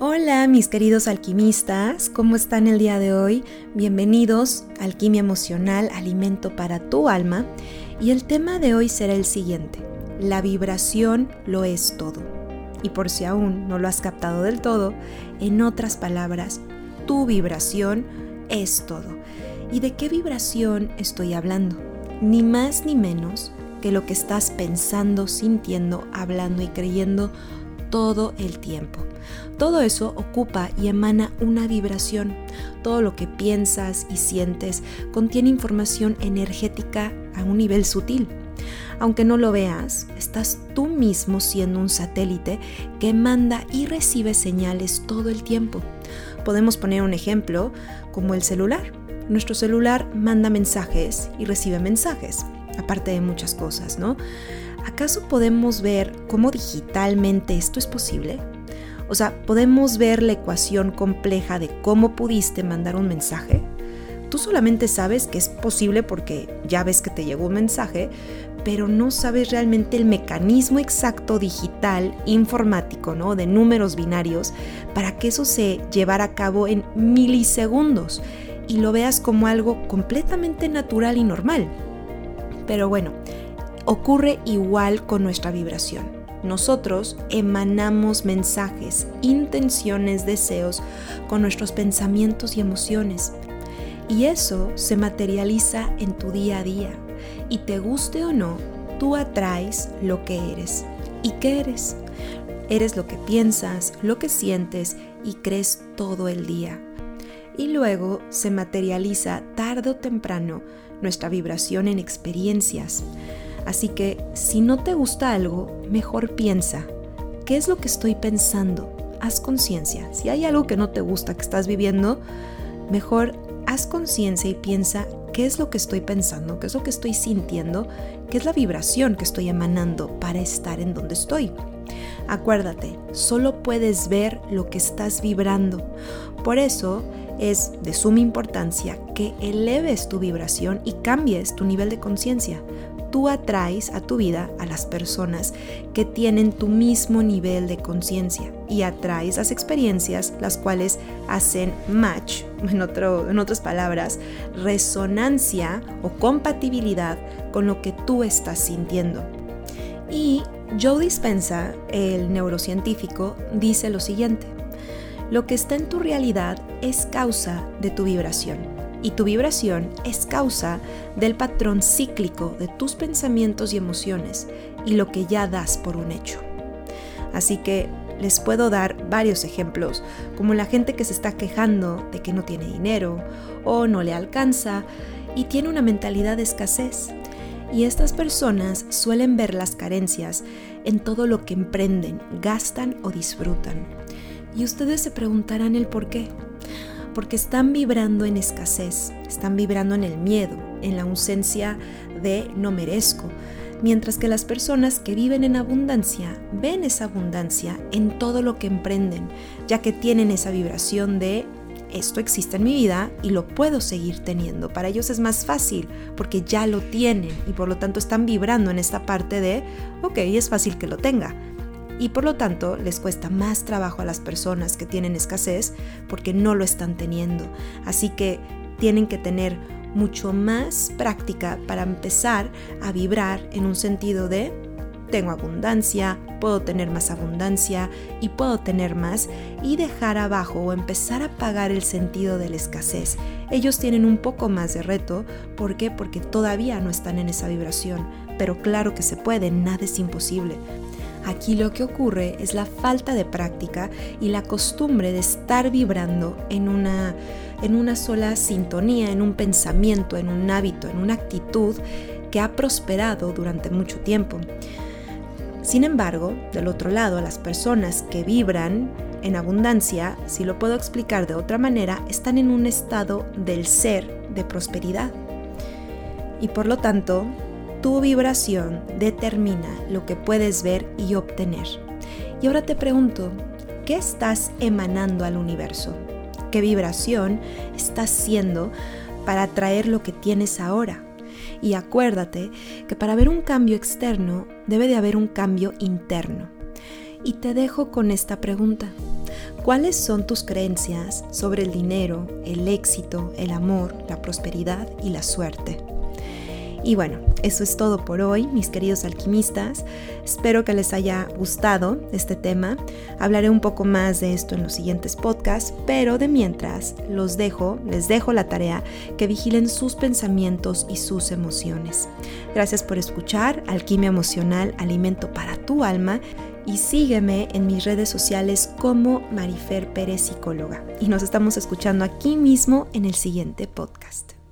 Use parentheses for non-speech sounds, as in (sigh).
Hola, mis queridos alquimistas. ¿Cómo están el día de hoy? Bienvenidos a Alquimia Emocional, Alimento para tu alma. Y el tema de hoy será el siguiente. La vibración lo es todo. Y por si aún no lo has captado del todo, en otras palabras, tu vibración es todo. ¿Y de qué vibración estoy hablando? Ni más ni menos que lo que estás pensando, sintiendo, hablando y creyendo todo el tiempo. Todo eso ocupa y emana una vibración. Todo lo que piensas y sientes contiene información energética a un nivel sutil. Aunque no lo veas, estás tú mismo siendo un satélite que manda y recibe señales todo el tiempo. Podemos poner un ejemplo como el celular. Nuestro celular manda mensajes y recibe mensajes, aparte de muchas cosas, ¿no? ¿Acaso podemos ver cómo digitalmente esto es posible? O sea, ¿podemos ver la ecuación compleja de cómo pudiste mandar un mensaje? Tú solamente sabes que es posible porque ya ves que te llegó un mensaje, pero no sabes realmente el mecanismo exacto digital, informático, ¿no? De números binarios para que eso se llevara a cabo en milisegundos y lo veas como algo completamente natural y normal. Pero bueno, ocurre igual con nuestra vibración. Nosotros emanamos mensajes, intenciones, deseos con nuestros pensamientos y emociones. Y eso se materializa en tu día a día. Y te guste o no, tú atraes lo que eres. ¿Y qué eres? Eres lo que piensas, lo que sientes y crees todo el día. Y luego se materializa tarde o temprano nuestra vibración en experiencias. Así que si no te gusta algo, mejor piensa, ¿qué es lo que estoy pensando? Haz conciencia. Si hay algo que no te gusta que estás viviendo, mejor haz conciencia y piensa qué es lo que estoy pensando, qué es lo que estoy sintiendo, qué es la vibración que estoy emanando para estar en donde estoy. Acuérdate, solo puedes ver lo que estás vibrando. Por eso es de suma importancia que eleves tu vibración y cambies tu nivel de conciencia. Tú atraes a tu vida a las personas que tienen tu mismo nivel de conciencia y atraes las experiencias las cuales hacen match, (laughs) en, en otras palabras, resonancia o compatibilidad con lo que tú estás sintiendo. Y Joe Dispensa, el neurocientífico, dice lo siguiente. Lo que está en tu realidad es causa de tu vibración y tu vibración es causa del patrón cíclico de tus pensamientos y emociones y lo que ya das por un hecho. Así que les puedo dar varios ejemplos, como la gente que se está quejando de que no tiene dinero o no le alcanza y tiene una mentalidad de escasez. Y estas personas suelen ver las carencias en todo lo que emprenden, gastan o disfrutan. Y ustedes se preguntarán el por qué. Porque están vibrando en escasez, están vibrando en el miedo, en la ausencia de no merezco. Mientras que las personas que viven en abundancia ven esa abundancia en todo lo que emprenden, ya que tienen esa vibración de esto existe en mi vida y lo puedo seguir teniendo. Para ellos es más fácil porque ya lo tienen y por lo tanto están vibrando en esta parte de, ok, es fácil que lo tenga. Y por lo tanto les cuesta más trabajo a las personas que tienen escasez porque no lo están teniendo. Así que tienen que tener mucho más práctica para empezar a vibrar en un sentido de tengo abundancia, puedo tener más abundancia y puedo tener más y dejar abajo o empezar a pagar el sentido de la escasez. Ellos tienen un poco más de reto, ¿por qué? Porque todavía no están en esa vibración, pero claro que se puede, nada es imposible. Aquí lo que ocurre es la falta de práctica y la costumbre de estar vibrando en una, en una sola sintonía, en un pensamiento, en un hábito, en una actitud que ha prosperado durante mucho tiempo. Sin embargo, del otro lado, las personas que vibran en abundancia, si lo puedo explicar de otra manera, están en un estado del ser de prosperidad. Y por lo tanto, tu vibración determina lo que puedes ver y obtener. Y ahora te pregunto, ¿qué estás emanando al universo? ¿Qué vibración estás haciendo para atraer lo que tienes ahora? Y acuérdate que para ver un cambio externo debe de haber un cambio interno. Y te dejo con esta pregunta. ¿Cuáles son tus creencias sobre el dinero, el éxito, el amor, la prosperidad y la suerte? Y bueno, eso es todo por hoy, mis queridos alquimistas. Espero que les haya gustado este tema. Hablaré un poco más de esto en los siguientes podcasts, pero de mientras los dejo, les dejo la tarea que vigilen sus pensamientos y sus emociones. Gracias por escuchar Alquimia Emocional, Alimento para tu alma y sígueme en mis redes sociales como Marifer Pérez Psicóloga. Y nos estamos escuchando aquí mismo en el siguiente podcast.